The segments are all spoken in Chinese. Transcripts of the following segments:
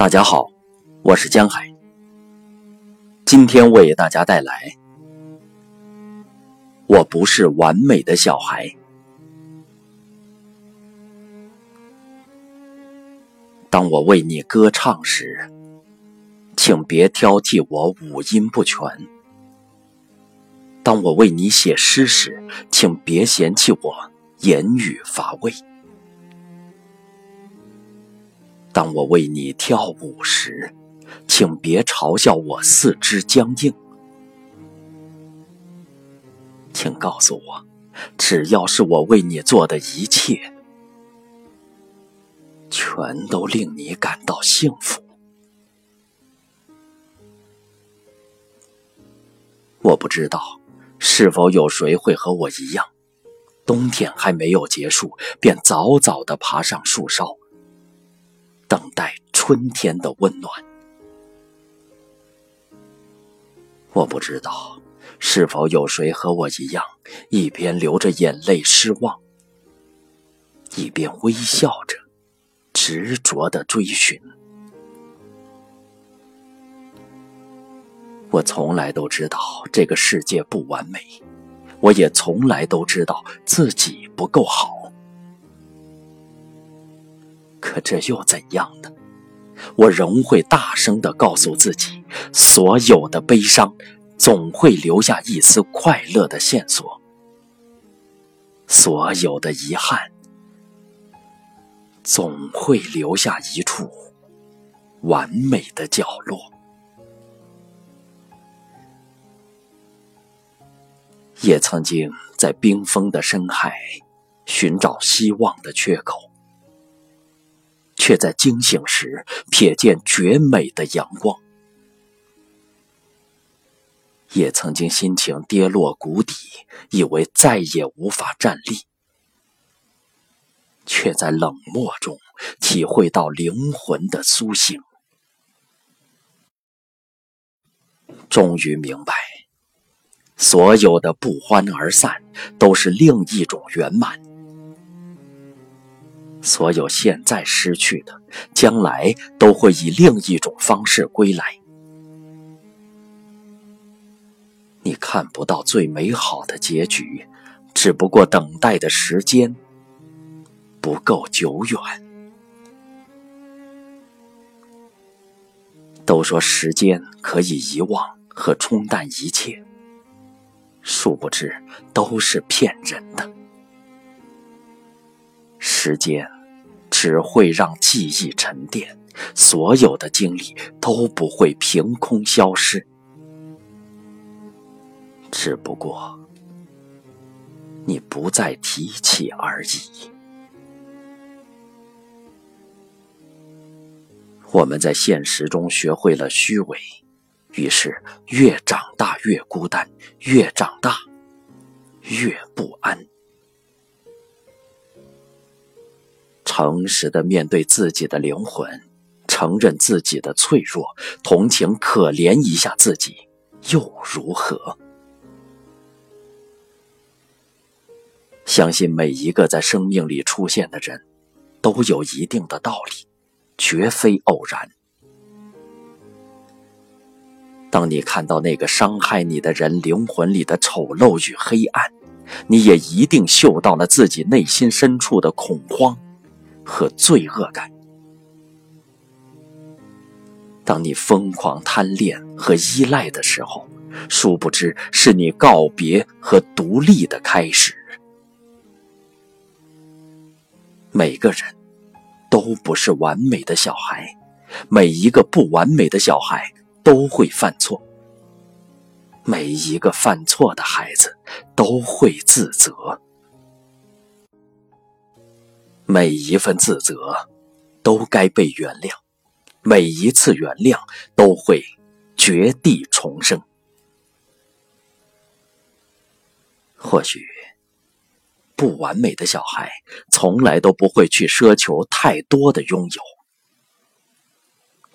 大家好，我是江海。今天为大家带来：我不是完美的小孩。当我为你歌唱时，请别挑剔我五音不全；当我为你写诗时，请别嫌弃我言语乏味。当我为你跳舞时，请别嘲笑我四肢僵硬。请告诉我，只要是我为你做的一切，全都令你感到幸福。我不知道是否有谁会和我一样，冬天还没有结束，便早早的爬上树梢。等待春天的温暖。我不知道是否有谁和我一样，一边流着眼泪失望，一边微笑着执着的追寻。我从来都知道这个世界不完美，我也从来都知道自己不够好。可这又怎样呢？我仍会大声的告诉自己：所有的悲伤，总会留下一丝快乐的线索；所有的遗憾，总会留下一处完美的角落。也曾经在冰封的深海寻找希望的缺口。却在惊醒时瞥见绝美的阳光，也曾经心情跌落谷底，以为再也无法站立，却在冷漠中体会到灵魂的苏醒。终于明白，所有的不欢而散，都是另一种圆满。所有现在失去的，将来都会以另一种方式归来。你看不到最美好的结局，只不过等待的时间不够久远。都说时间可以遗忘和冲淡一切，殊不知都是骗人的。时间只会让记忆沉淀，所有的经历都不会凭空消失，只不过你不再提起而已。我们在现实中学会了虚伪，于是越长大越孤单，越长大越不安。诚实的面对自己的灵魂，承认自己的脆弱，同情可怜一下自己，又如何？相信每一个在生命里出现的人，都有一定的道理，绝非偶然。当你看到那个伤害你的人灵魂里的丑陋与黑暗，你也一定嗅到了自己内心深处的恐慌。和罪恶感。当你疯狂贪恋和依赖的时候，殊不知是你告别和独立的开始。每个人都不是完美的小孩，每一个不完美的小孩都会犯错，每一个犯错的孩子都会自责。每一份自责都该被原谅，每一次原谅都会绝地重生。或许，不完美的小孩从来都不会去奢求太多的拥有，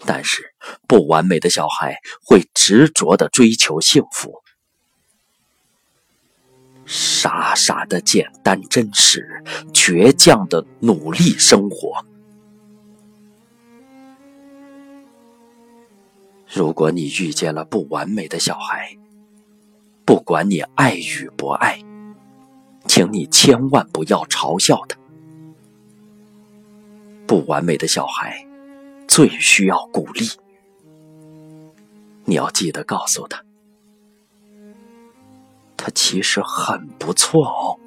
但是不完美的小孩会执着的追求幸福。傻傻的简单真实，倔强的努力生活。如果你遇见了不完美的小孩，不管你爱与不爱，请你千万不要嘲笑他。不完美的小孩最需要鼓励，你要记得告诉他，他其实很不错哦。